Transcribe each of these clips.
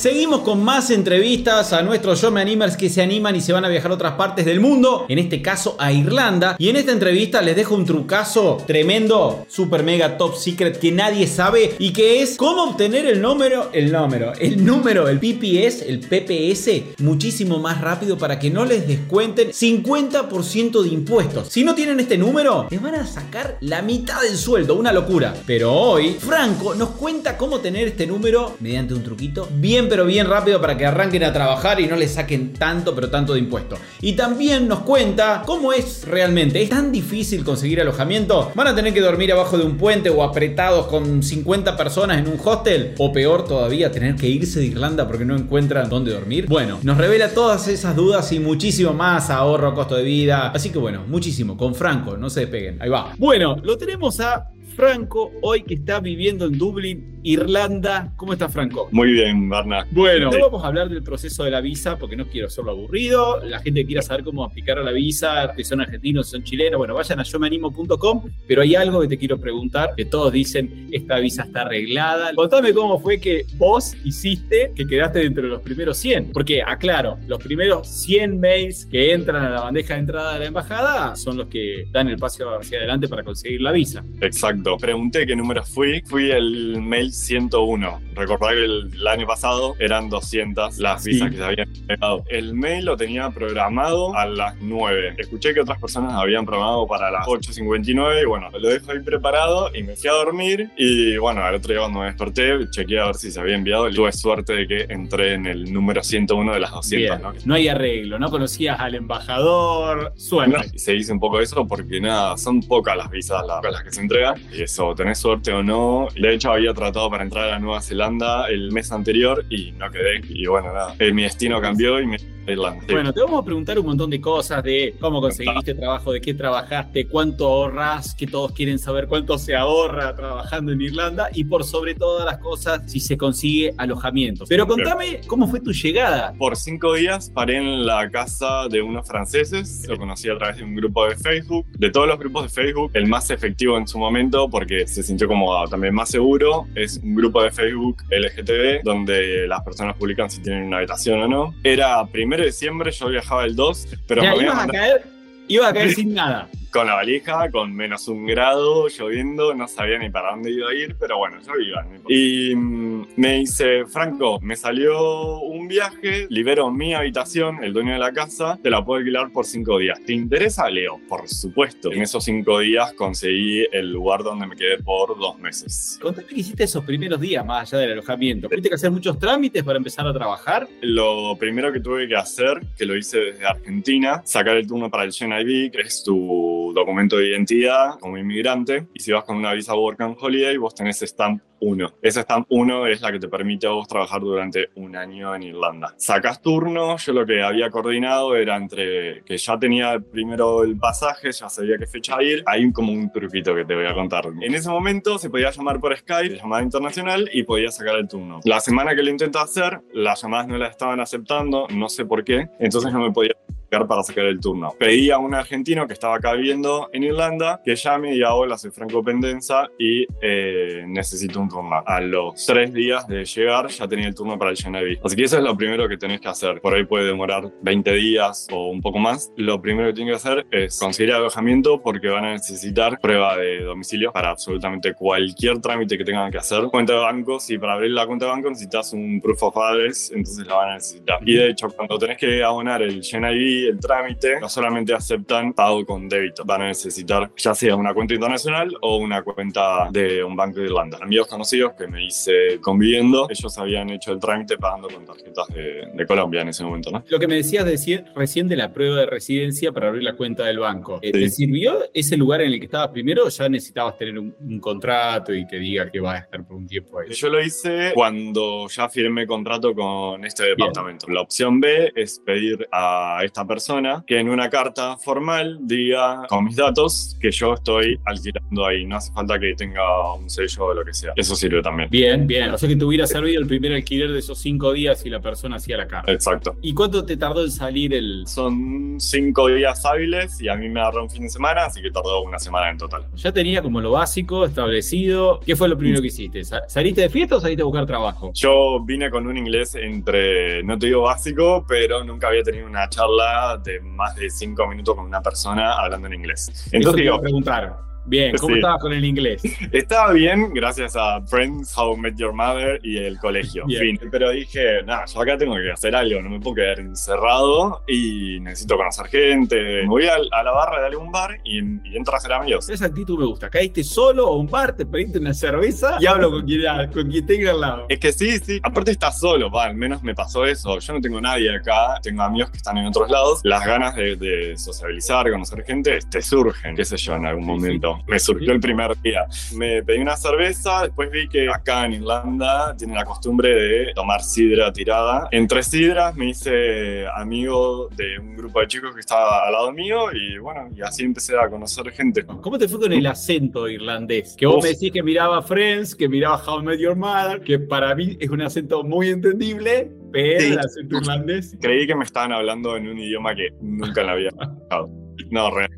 Seguimos con más entrevistas a nuestros Yo Me Animers que se animan y se van a viajar a otras partes del mundo, en este caso a Irlanda. Y en esta entrevista les dejo un trucazo tremendo, super mega top secret que nadie sabe y que es cómo obtener el número, el número, el número, el PPS, el PPS muchísimo más rápido para que no les descuenten 50% de impuestos. Si no tienen este número, les van a sacar la mitad del sueldo, una locura. Pero hoy, Franco nos cuenta cómo tener este número mediante un truquito bien pero bien rápido para que arranquen a trabajar y no les saquen tanto pero tanto de impuesto. Y también nos cuenta cómo es realmente. ¿Es tan difícil conseguir alojamiento? ¿Van a tener que dormir abajo de un puente o apretados con 50 personas en un hostel? O peor todavía, tener que irse de Irlanda porque no encuentran dónde dormir. Bueno, nos revela todas esas dudas y muchísimo más ahorro, costo de vida. Así que bueno, muchísimo. Con Franco, no se despeguen. Ahí va. Bueno, lo tenemos a Franco, hoy que está viviendo en Dublín, Irlanda. ¿Cómo está Franco? Muy bien, Barna. Bueno, no vamos a hablar del proceso de la visa porque no quiero hacerlo aburrido. La gente que quiera saber cómo aplicar a la visa, si son argentinos, si son chilenos, bueno, vayan a yomeanimo.com. Pero hay algo que te quiero preguntar, que todos dicen, esta visa está arreglada. Contame cómo fue que vos hiciste que quedaste dentro de los primeros 100. Porque, aclaro, los primeros 100 mails que entran a la bandeja de entrada de la embajada son los que dan el paso hacia adelante para conseguir la visa. Exacto. Pregunté qué número fui. Fui el mail 101. Recordad que el, año pasado eran 200 las visas que se habían entregado. El mail lo tenía programado a las 9. Escuché que otras personas habían programado para las 8.59 y bueno, lo dejo ahí preparado y me fui a dormir. Y bueno, al otro día cuando me desperté, chequeé a ver si se había enviado y tuve suerte de que entré en el número 101 de las 200. ¿no? ¿no? hay arreglo, no conocías al embajador. Suerte. se hizo un poco eso porque nada, son pocas las visas las, las que se entregan eso, tenés suerte o no. De hecho, había tratado para entrar a Nueva Zelanda el mes anterior y no quedé. Y bueno, nada, eh, mi destino cambió y me bueno, te vamos a preguntar un montón de cosas de cómo conseguiste trabajo, de qué trabajaste, cuánto ahorras, que todos quieren saber cuánto se ahorra trabajando en Irlanda y por sobre todas las cosas si se consigue alojamiento. Pero contame cómo fue tu llegada. Por cinco días paré en la casa de unos franceses, lo conocí a través de un grupo de Facebook. De todos los grupos de Facebook, el más efectivo en su momento porque se sintió como también más seguro es un grupo de Facebook LGTB donde las personas publican si tienen una habitación o no. Era primero de diciembre, yo viajaba el 2, pero me a caer, iba a caer sin nada con la valija, con menos un grado, lloviendo, no sabía ni para dónde iba a ir, pero bueno, yo iba. Y mm, me dice, Franco, me salió un viaje, libero mi habitación, el dueño de la casa, te la puedo alquilar por cinco días. ¿Te interesa, Leo? Por supuesto. En esos cinco días conseguí el lugar donde me quedé por dos meses. Contame qué hiciste esos primeros días, más allá del alojamiento. ¿Tuviste que hacer muchos trámites para empezar a trabajar? Lo primero que tuve que hacer, que lo hice desde Argentina, sacar el turno para el GNIB, que es tu documento de identidad como inmigrante y si vas con una visa Work and Holiday vos tenés Stamp 1. Esa Stamp 1 es la que te permite a vos trabajar durante un año en Irlanda. Sacas turno, yo lo que había coordinado era entre que ya tenía primero el pasaje, ya sabía qué fecha ir, hay como un truquito que te voy a contar. En ese momento se podía llamar por Skype, llamada internacional, y podía sacar el turno. La semana que lo intenté hacer, las llamadas no las estaban aceptando, no sé por qué, entonces no me podía para sacar el turno. Pedí a un argentino que estaba acá viviendo en Irlanda que llame y diga, hola, soy Franco Pendenza y eh, necesito un turno. A los tres días de llegar ya tenía el turno para el Genevieve. Así que eso es lo primero que tenés que hacer. Por ahí puede demorar 20 días o un poco más. Lo primero que tienes que hacer es conseguir alojamiento porque van a necesitar prueba de domicilio para absolutamente cualquier trámite que tengan que hacer. Cuenta de banco, si para abrir la cuenta de banco necesitas un proof of address, entonces la van a necesitar. Y de hecho, cuando tenés que abonar el GNIB el trámite, no solamente aceptan pago con débito, van a necesitar ya sea una cuenta internacional o una cuenta de un banco de Irlanda. Amigos conocidos que me hice conviviendo, ellos habían hecho el trámite pagando con tarjetas de, de Colombia en ese momento, ¿no? Lo que me decías decir recién de la prueba de residencia para abrir la cuenta del banco. Eh, Sí. ¿Te sirvió ese lugar en el que estabas primero o ya necesitabas tener un, un contrato y que diga que vas a estar por un tiempo ahí? Yo lo hice cuando ya firmé contrato con este departamento. La opción B es pedir a esta persona que en una carta formal diga con mis datos que yo estoy alquilando ahí. No hace falta que tenga un sello o lo que sea. Eso sirve también. Bien, bien. O sea que te hubiera servido el primer alquiler de esos cinco días y la persona hacía la carta. Exacto. ¿Y cuánto te tardó en salir el...? Son cinco días hábiles y a mí me agarró un fin de semana, así que tardó una semana en total. Ya tenía como lo básico establecido. ¿Qué fue lo primero que hiciste? ¿Sa- ¿Saliste de fiesta o saliste a buscar trabajo? Yo vine con un inglés entre, no te digo básico, pero nunca había tenido una charla de más de cinco minutos con una persona hablando en inglés. Eso te Entonces iba a preguntar. Bien, ¿cómo Sí. estabas con el inglés? estaba bien gracias a Friends, How I Met Your Mother y el colegio. Bien. Fin. Pero dije, nada, yo acá tengo que hacer algo, no me puedo quedar encerrado y necesito conocer gente. Me voy a, la barra de algún bar y, y entro a hacer amigos. Esa actitud me gusta. Caíste solo a un bar, te pediste una cerveza y hablo con quien, con quien tenga al lado. Es que sí, sí. Aparte estás solo, va, al menos me pasó eso. Yo no tengo nadie acá, tengo amigos que están en otros lados. Las ganas de, de sociabilizar, conocer gente, te surgen, qué sé yo, en algún momento. Me surgió el primer día. Me pedí una cerveza, después vi que acá en Irlanda tienen la costumbre de tomar sidra tirada. Entre sidras me hice amigo de un grupo de chicos que estaba al lado mío y bueno, y así empecé a conocer gente. ¿Cómo te fue con el acento irlandés? Que vos Uf. me decís que miraba Friends, que miraba How I Met Your Mother, que para mí es un acento muy entendible, pero Sí. el acento irlandés. Creí que me estaban hablando en un idioma que nunca lo había escuchado. No, real.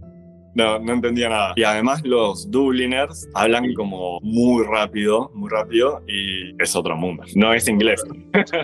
No, no entendía nada. Y además los Dubliners hablan como muy rápido, muy rápido, y es otro mundo. No es inglés.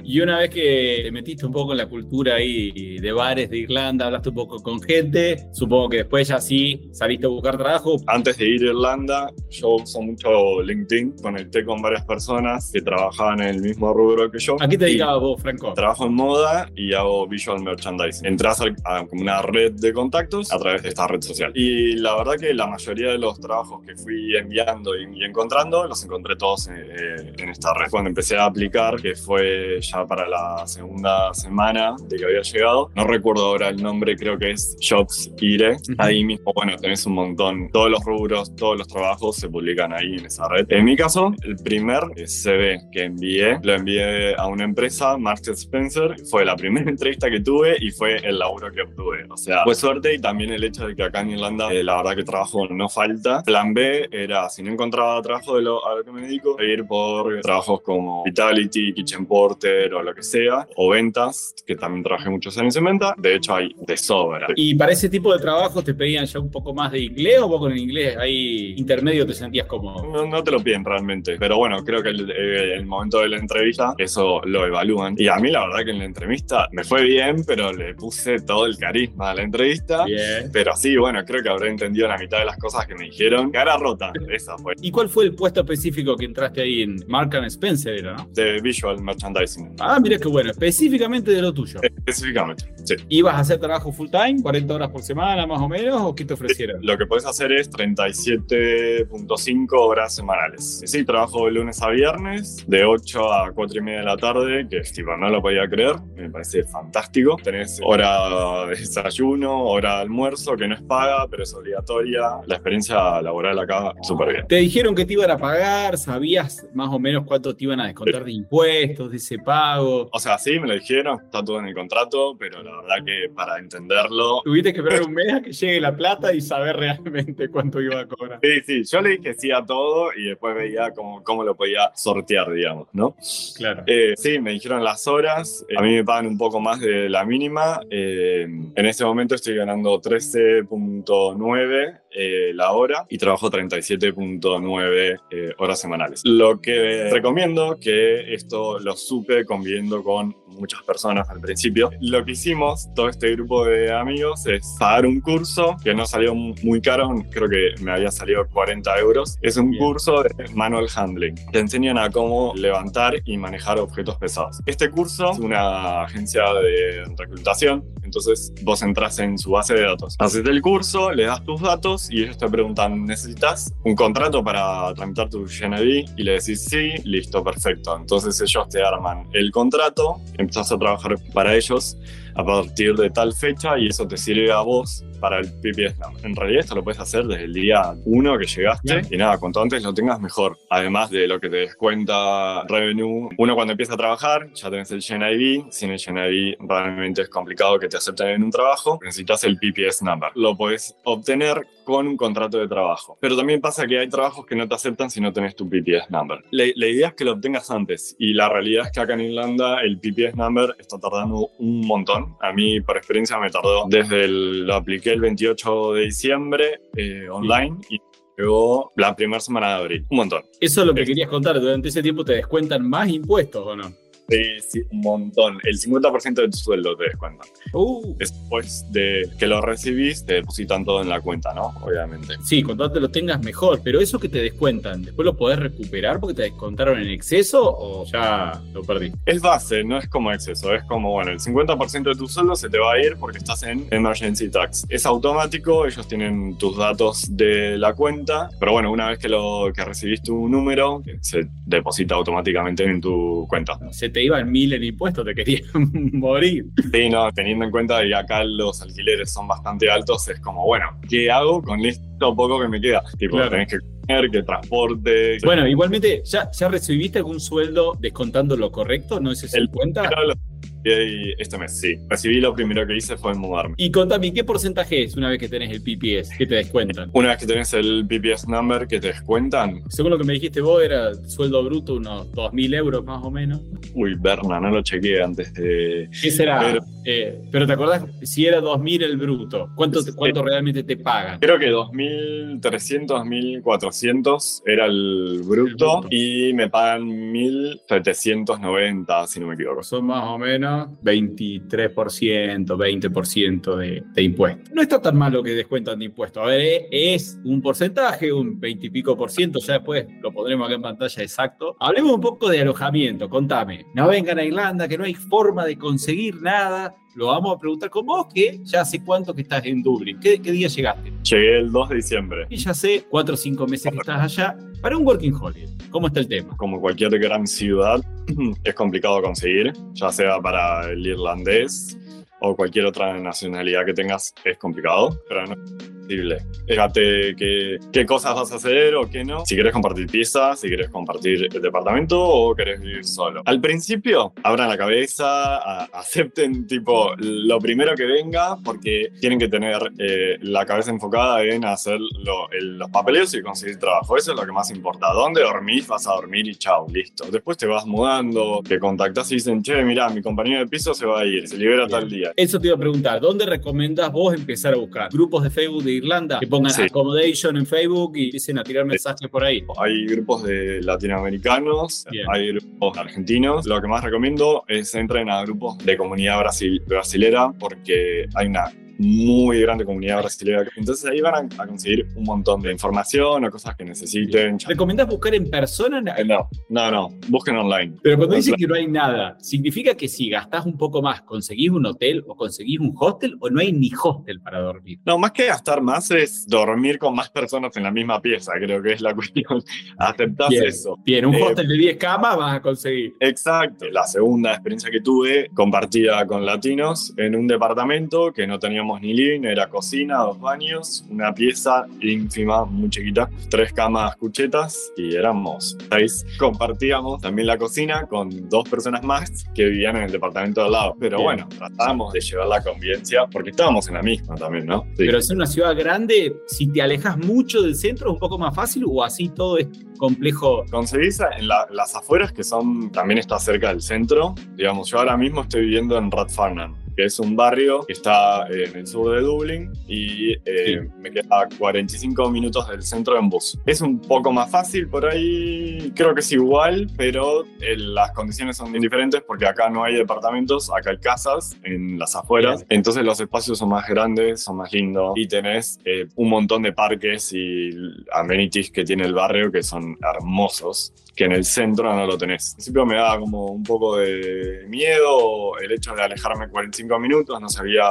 Y una vez que te metiste un poco en la cultura ahí de bares de Irlanda, hablaste un poco con gente, supongo que después ya sí saliste a buscar trabajo. Antes de ir a Irlanda, yo uso mucho LinkedIn. Conecté con varias personas que trabajaban en el mismo rubro que yo. ¿A qué te dedicabas vos, Franco? Trabajo en moda y hago visual merchandising. Entras al- a una red de contactos a través de esta red social. Y la verdad que la mayoría de los trabajos que fui enviando y, y encontrando, los encontré todos eh, en esta red. Cuando empecé a aplicar, que fue ya para la segunda semana de que había llegado, no recuerdo ahora el nombre, creo que es Jobs IRE. Ahí mismo, bueno, tenés un montón. Todos los rubros, todos los trabajos se publican ahí en esa red. En mi caso, el primer eh, CV que envié, lo envié a una empresa, Marks Spencer. Fue la primera entrevista que tuve y fue el laburo que obtuve. O sea, fue suerte y también el hecho de que acá en Irlanda, eh, la verdad que trabajo no falta. Plan B era, si no encontraba trabajo de lo, a lo que me dedico, ir por trabajos como Vitality, Kitchen Porter o lo que sea, o ventas, que también trabajé muchos años en venta. De hecho, hay de sobra. Y para ese tipo de trabajo te pedían ya un poco más de inglés o vos con el inglés ahí intermedio te sentías cómodo. No, no te lo piden realmente, pero bueno, creo que el, eh, el momento de la entrevista eso lo evalúan. Y a mí la verdad que en la entrevista me fue bien, pero le puse todo el carisma a la entrevista. Bien. Pero sí, bueno, creo que habré entendido la mitad de las cosas que me dijeron. Cara rota, esa fue. ¿Y cuál fue el puesto específico que entraste ahí en Mark and Spencer, era, no? De visual merchandising. Ah, mira qué bueno, específicamente de lo tuyo. Específicamente, sí. ¿Ibas a hacer trabajo full time, 40 horas por semana más o menos, o qué te ofrecieron? Lo que puedes hacer es 37.5 horas semanales. Sí, trabajo de lunes a viernes, de 8 a 4 y media de la tarde, que tipo, no lo podía creer, me parece fantástico. Tenés hora de desayuno, hora de almuerzo, que no es paga, pero es obligatoria. La experiencia laboral acá, súper bien. Te dijeron que te iban a pagar, sabías más o menos cuánto te iban a descontar de impuestos, de ese pago. O sea, sí, me lo dijeron, está todo en el contrato, pero la verdad que para entenderlo... Tuviste que esperar un mes a que llegue la plata y saber realmente cuánto iba a cobrar. Sí, sí, yo le dije sí a todo y después veía cómo, cómo lo podía sortear, digamos, ¿no? Claro. Eh, sí, me dijeron las horas. Eh, a mí me pagan un poco más de la mínima. Eh, en este momento estoy ganando 13.9 9 eh, la hora y trabajo 37.9 eh, horas semanales. Lo que recomiendo, que esto lo supe conviviendo con muchas personas al principio, lo que hicimos, todo este grupo de amigos, es pagar un curso que no salió muy caro, creo que me había salido 40 euros. Es un Bien. curso de manual handling. Te enseñan a cómo levantar y manejar objetos pesados. Este curso es una agencia de reclutación, Entonces vos entras en su base de datos. Haces el curso, le das tus datos y ellos te preguntan, ¿necesitas un contrato para tramitar tu GND? Y le decís sí, listo, perfecto. Entonces ellos te arman el contrato, empezás a trabajar para ellos a partir de tal fecha y eso te sirve a vos para el PPS number. En realidad esto lo puedes hacer desde el día 1 que llegaste y nada, cuanto antes lo tengas mejor. Además de lo que te descuenta revenue, uno cuando empieza a trabajar ya tenés el GNID, sin el GNID realmente es complicado que te acepten en un trabajo, necesitas el PPS number. Lo puedes obtener con un contrato de trabajo. Pero también pasa que hay trabajos que no te aceptan si no tenés tu PPS number. La, la idea es que lo obtengas antes y la realidad es que acá en Irlanda el PPS number está tardando un montón. A mí por experiencia me tardó desde el, lo apliqué el 28 de diciembre eh, online y luego la primera semana de abril. Un montón. Eso es lo que querías contar. Durante ese tiempo te descuentan más impuestos o no? Sí, sí, un montón. El 50% de tu sueldo te descuentan. Uh. Después de que lo recibís, te depositan todo en la cuenta, ¿no? Obviamente. Sí, cuanto antes lo tengas mejor, pero eso que te descuentan, ¿después lo podés recuperar porque te descontaron en exceso o ya lo perdí? Es base, no es como exceso, es como, bueno, el 50% de tu sueldo se te va a ir porque estás en emergency tax. Es automático, ellos tienen tus datos de la cuenta, pero bueno, una vez que, lo, que recibís tu número, se deposita automáticamente en tu cuenta. Se te iban mil en impuestos, te querían morir. Sí, no, teniendo en cuenta que acá los alquileres son bastante altos, es como, bueno, ¿qué hago con esto poco que me queda? Tipo, Claro. tenés que comer, que transporte. Bueno, igualmente, ¿ya, ¿ya recibiste algún sueldo descontando lo correcto? ¿No es eso en El- cuenta? Pero recibí este mes, sí. Recibí lo primero que hice fue mudarme. Y contame, ¿qué porcentaje es una vez que tenés el PPS? que te descuentan? Una vez que tenés el PPS number que te descuentan, Según lo que me dijiste vos, era sueldo bruto unos 2.000 euros más o menos. uy, Berna, no lo chequeé antes de. ¿Qué será? Pero- Eh, pero te acordás, si era 2.000 el bruto, ¿cuánto, te- cuánto realmente te pagan? Creo que 2.300, 1.400 era el bruto El bruto. y me pagan 1.790, si no me equivoco. Son más o menos 23%, 20% de, de impuestos. No está tan mal lo que descuentan de impuestos. A ver, eh, es un porcentaje, un 20 y pico por ciento, ya después lo pondremos acá en pantalla exacto. Hablemos un poco de alojamiento, contame. No vengan a Irlanda, que no hay forma de conseguir nada. Lo vamos a preguntar con vos, que ya hace cuánto que estás en Dublín. ¿Qué, qué día llegaste? Llegué el 2 de diciembre. Y ya sé, cuatro o cinco meses que estás allá. Para un working holiday, ¿cómo está el tema? Como cualquier gran ciudad, es complicado conseguir, ya sea para el irlandés o cualquier otra nacionalidad que tengas, es complicado, imposible. Fíjate qué, qué cosas vas a hacer o qué no. Si querés compartir piezas, si querés compartir el departamento o querés vivir solo. Al principio, abran la cabeza, a- acepten tipo lo primero que venga, porque tienen que tener eh, la cabeza enfocada en hacer lo- el- los papeleos y conseguir trabajo. Eso es lo que más importa. ¿Dónde dormís? Vas a dormir y chao, listo. Después te vas mudando, te contactás y dicen, che, mirá, mi compañero de piso se va a ir, se libera Bien. tal día. Eso te iba a preguntar, ¿dónde recomendás vos empezar a buscar? ¿Grupos de Facebook de Irlanda? Que pongan Sí. accommodation en Facebook y empiecen a tirar mensajes por ahí. Hay grupos de latinoamericanos, Bien. hay grupos argentinos. Lo que más recomiendo es entren a grupos de comunidad brasil- brasilera porque hay una muy grande comunidad brasilera. Entonces ahí van a, a conseguir un montón de información o cosas que necesiten. ¿Recomendás buscar en persona? Eh, No, no, no. Busquen online. Pero cuando dicen que no hay nada, ¿significa que si gastás un poco más, conseguís un hotel o conseguís un hostel o no hay ni hostel para dormir? No, más que gastar más es dormir con más personas en la misma pieza. Creo que es la cuestión. Aceptás Bien. eso. Bien, un Eh, hostel de 10 camas vas a conseguir. Exacto. La segunda experiencia que tuve, compartida con latinos, en un departamento que no teníamos ni living, era cocina, dos baños, una pieza ínfima, muy chiquita, tres camas cuchetas y éramos seis. Compartíamos también la cocina con dos personas más que vivían en el departamento de al lado. Pero Bien. bueno, tratábamos de llevar la convivencia porque estábamos en la misma también, ¿no? Sí. Pero es una ciudad grande, si te alejas mucho del centro es un poco más fácil o así todo es complejo. Conseguís en la- las afueras, que son también está cerca del centro. Digamos, yo ahora mismo estoy viviendo en Rathfarnham, que es un barrio que está eh, en el sur de Dublín y eh, me queda a 45 minutos del centro en bus. Es un poco más fácil por ahí, creo que es igual, pero eh, las condiciones son bien diferentes porque acá no hay departamentos, acá hay casas en las afueras. Entonces los espacios son más grandes, son más lindos y tenés eh, un montón de parques y amenities que tiene el barrio que son hermosos que en el centro no lo tenés. Al principio me daba como un poco de miedo el hecho de alejarme 45 45 minutos, no sabía,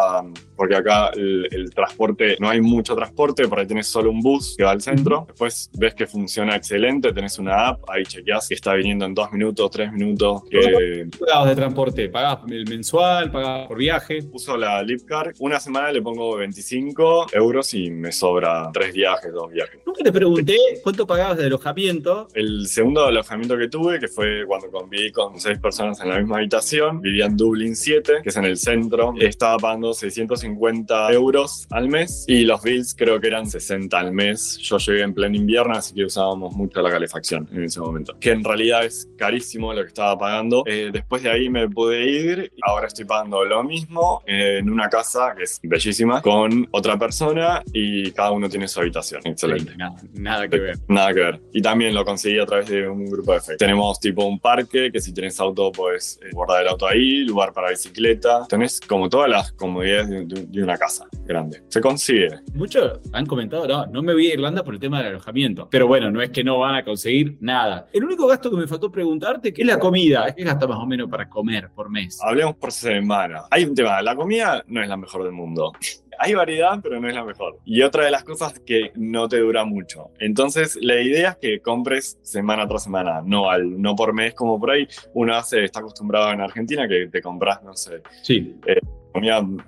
porque acá el, el transporte, no hay mucho transporte, por ahí tenés solo un bus que va al centro, después ves que funciona excelente, tenés una app, ahí chequeás que está viniendo en dos minutos, tres minutos. Que... pagabas de transporte? ¿Pagabas el mensual? ¿Pagabas por viaje? Uso la Lipcar, una semana le pongo 25 euros y me sobra tres viajes, dos viajes. Nunca te pregunté cuánto pagabas de alojamiento. El segundo alojamiento que tuve, que fue cuando conviví con seis personas en la misma habitación, vivía en Dublin 7, que es en el centro, estaba pagando 650 euros al mes y los bills creo que eran 60 al mes. Yo llegué en pleno invierno, así que usábamos mucho la calefacción en ese momento, que en realidad es carísimo lo que estaba pagando. Eh, después de ahí me pude ir, ahora estoy pagando lo mismo en una casa que es bellísima, con otra persona y cada uno tiene su habitación. Excelente. nada, que ver. Nada que ver. Y también lo conseguí a través de un grupo de Facebook. Tenemos tipo un parque que si tienes auto puedes eh, guardar el auto ahí, lugar para bicicleta. Tenés como todas las comodidades de, de una casa grande. Se consigue. Muchos han comentado, no, no me voy a Irlanda por el tema del alojamiento. Pero bueno, no es que no van a conseguir nada. El único gasto que me faltó preguntarte es la comida. ¿Qué gasta más o menos para comer por mes? Hablemos por semana. Hay un tema, la comida no es la mejor del mundo. Hay variedad, pero no es la mejor. Y otra de las cosas que no te dura mucho. Entonces, la idea es que compres semana tras semana, no, al, no por mes como por ahí. Uno hace, está acostumbrado en Argentina que te compras, no sé, sí. Eh,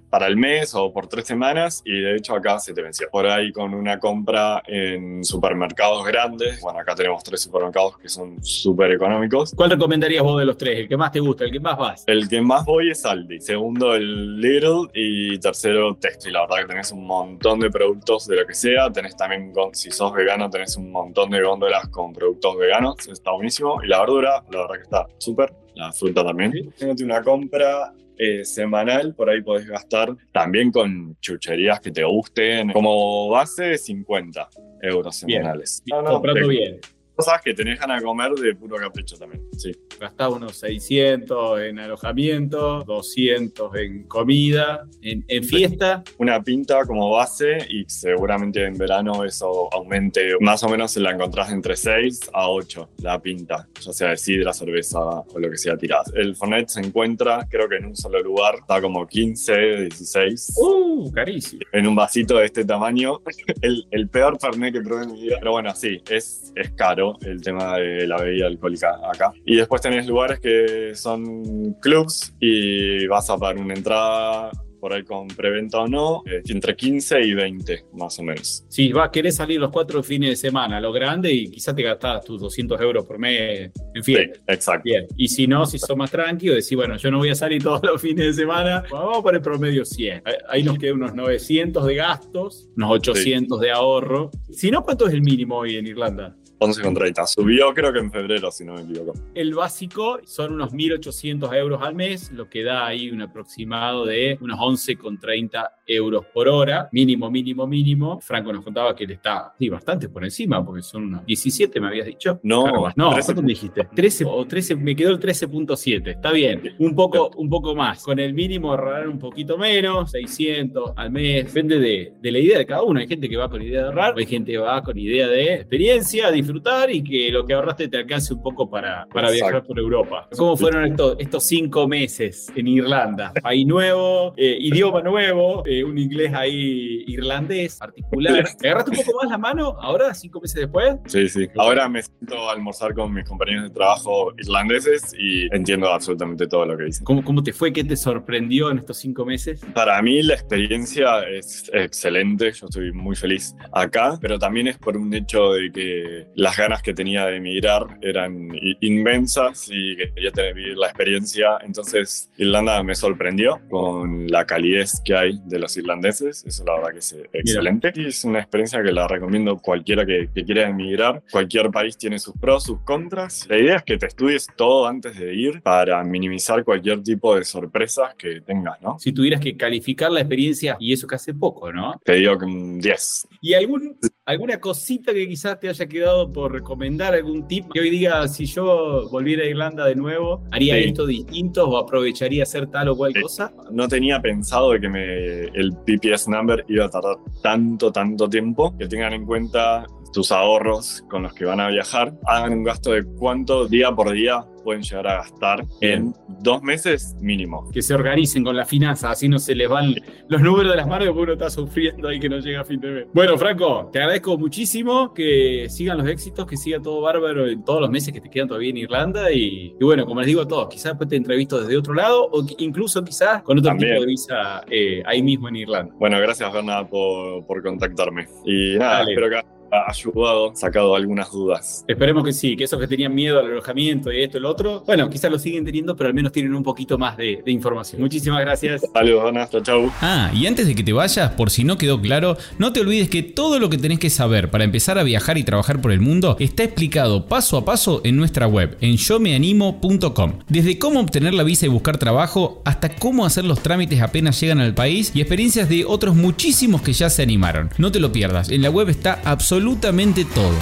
para el mes o por tres semanas y de hecho acá se te venció. Por ahí con una compra en supermercados grandes, bueno, acá tenemos tres supermercados que son súper económicos. ¿Cuál recomendarías vos de los tres? ¿El que más te gusta? ¿El que más vas? El que más voy es Aldi, segundo el Lidl y tercero Textil. La verdad que tenés un montón de productos de lo que sea, tenés también, si sos vegano, tenés un montón de góndolas con productos veganos, está buenísimo. Y la verdura, la verdad que está súper, la fruta también. Tengo una compra eh, semanal, por ahí podés gastar también con chucherías que te gusten. Como base, 50 euros semanales. Bien. No, no, bien cosas que tenés ganas de comer de puro capricho también. Sí. Gastás unos 600 en alojamiento, 200 en comida, en, fiesta. Una pinta como base y seguramente en verano eso aumente. Más o menos se la encontrás entre 6 a 8 la pinta, ya sea de sidra, cerveza o lo que sea tirada. El Fornet se encuentra, creo que en un solo lugar, está como 15, 16. ¡Uh! Carísimo. En un vasito de este tamaño. el, el peor Fernet que probé en mi vida. Pero bueno, sí, es, es caro el tema de la bebida alcohólica acá. Y después tenés lugares que son clubs y vas a pagar una entrada por ahí con preventa o no, eh, entre 15 y 20 más o menos. Si vas, querés salir los cuatro fines de semana, lo grande, y quizás te gastás tus 200 euros por mes, en fin. Sí, exacto. Bien. Y si no, si sos más tranquilo, decís, bueno, yo no voy a salir todos los fines de semana, vamos por el promedio 100. Ahí nos quedan unos 900 de gastos, unos 800 de ahorro. Si no, ¿cuánto es el mínimo hoy en Irlanda? 11,30. Subió creo que en febrero, si no me equivoco. El básico son unos 1.800 euros al mes, lo que da ahí un aproximado de unos 11,30 euros por hora, mínimo, mínimo, mínimo. Franco nos contaba que él está sí, bastante por encima, porque son unos 17, me habías dicho. No, no, ¿cuánto me dijiste? 13 o 13, me quedó el 13.7, está bien. Un poco, un poco más. Con el mínimo ahorrar un poquito menos, 600 al mes, depende de, de la idea de cada uno. Hay gente que va con idea de ahorrar, hay gente que va con idea de experiencia, disfrutar y que lo que ahorraste te alcance un poco para, para viajar por Europa. ¿Cómo fueron estos, estos cinco meses en Irlanda? País nuevo, eh, idioma nuevo, eh, un inglés ahí irlandés, particular. ¿Me agarraste un poco más la mano ahora, cinco meses después? Sí, sí. Ahora me siento a almorzar con mis compañeros de trabajo irlandeses y entiendo absolutamente todo lo que dicen. ¿Cómo, cómo te fue? ¿Qué te sorprendió en estos cinco meses? Para mí la experiencia es excelente. Yo estoy muy feliz acá, pero también es por un hecho de que las ganas que tenía de emigrar eran inmensas y que quería tener la experiencia. Entonces, Irlanda me sorprendió con la calidez que hay de los irlandeses. Eso la verdad que es excelente. Y es una experiencia que la recomiendo cualquiera que, que, quiera emigrar. Cualquier país tiene sus pros, sus contras. La idea es que te estudies todo antes de ir para minimizar cualquier tipo de sorpresas que tengas, ¿no? Si tuvieras que calificar la experiencia, y eso que hace poco, ¿no? Te digo que un 10. ¿Y algún, alguna cosita que quizás te haya quedado por recomendar algún tip que hoy diga, si yo volviera a Irlanda de nuevo, ¿haría esto distinto o aprovecharía hacer tal o cual cosa? No tenía pensado de que me, el PPS number iba a tardar tanto, tanto tiempo. Que tengan en cuenta tus ahorros con los que van a viajar, hagan un gasto de cuánto día por día pueden llegar a gastar en dos meses mínimo. Que se organicen con la finanza, así no se les van los números de las manos porque uno está sufriendo ahí que no llega a fin de mes. Bueno, Franco, te agradezco muchísimo que sigan los éxitos, que siga todo bárbaro en todos los meses que te quedan todavía en Irlanda y, bueno, como les digo a todos, quizás después te entrevisto desde otro lado o incluso quizás con otro tipo de visa eh, ahí mismo en Irlanda. Bueno, gracias Bernard por, por contactarme. Y nada, espero que ayudado, sacado algunas dudas. Esperemos que sí, que esos que tenían miedo al alojamiento y esto y lo otro, bueno, quizás lo siguen teniendo, pero al menos tienen un poquito más de, información. Muchísimas gracias. Saludos, Ana, chau. Ah, y antes de que te vayas, por si no quedó claro, no te olvides que todo lo que tenés que saber para empezar a viajar y trabajar por el mundo está explicado paso a paso en nuestra web, en yomeanimo.com. Desde cómo obtener la visa y buscar trabajo, hasta cómo hacer los trámites apenas llegan al país y experiencias de otros muchísimos que ya se animaron. No te lo pierdas, en la web está absolutamente todo.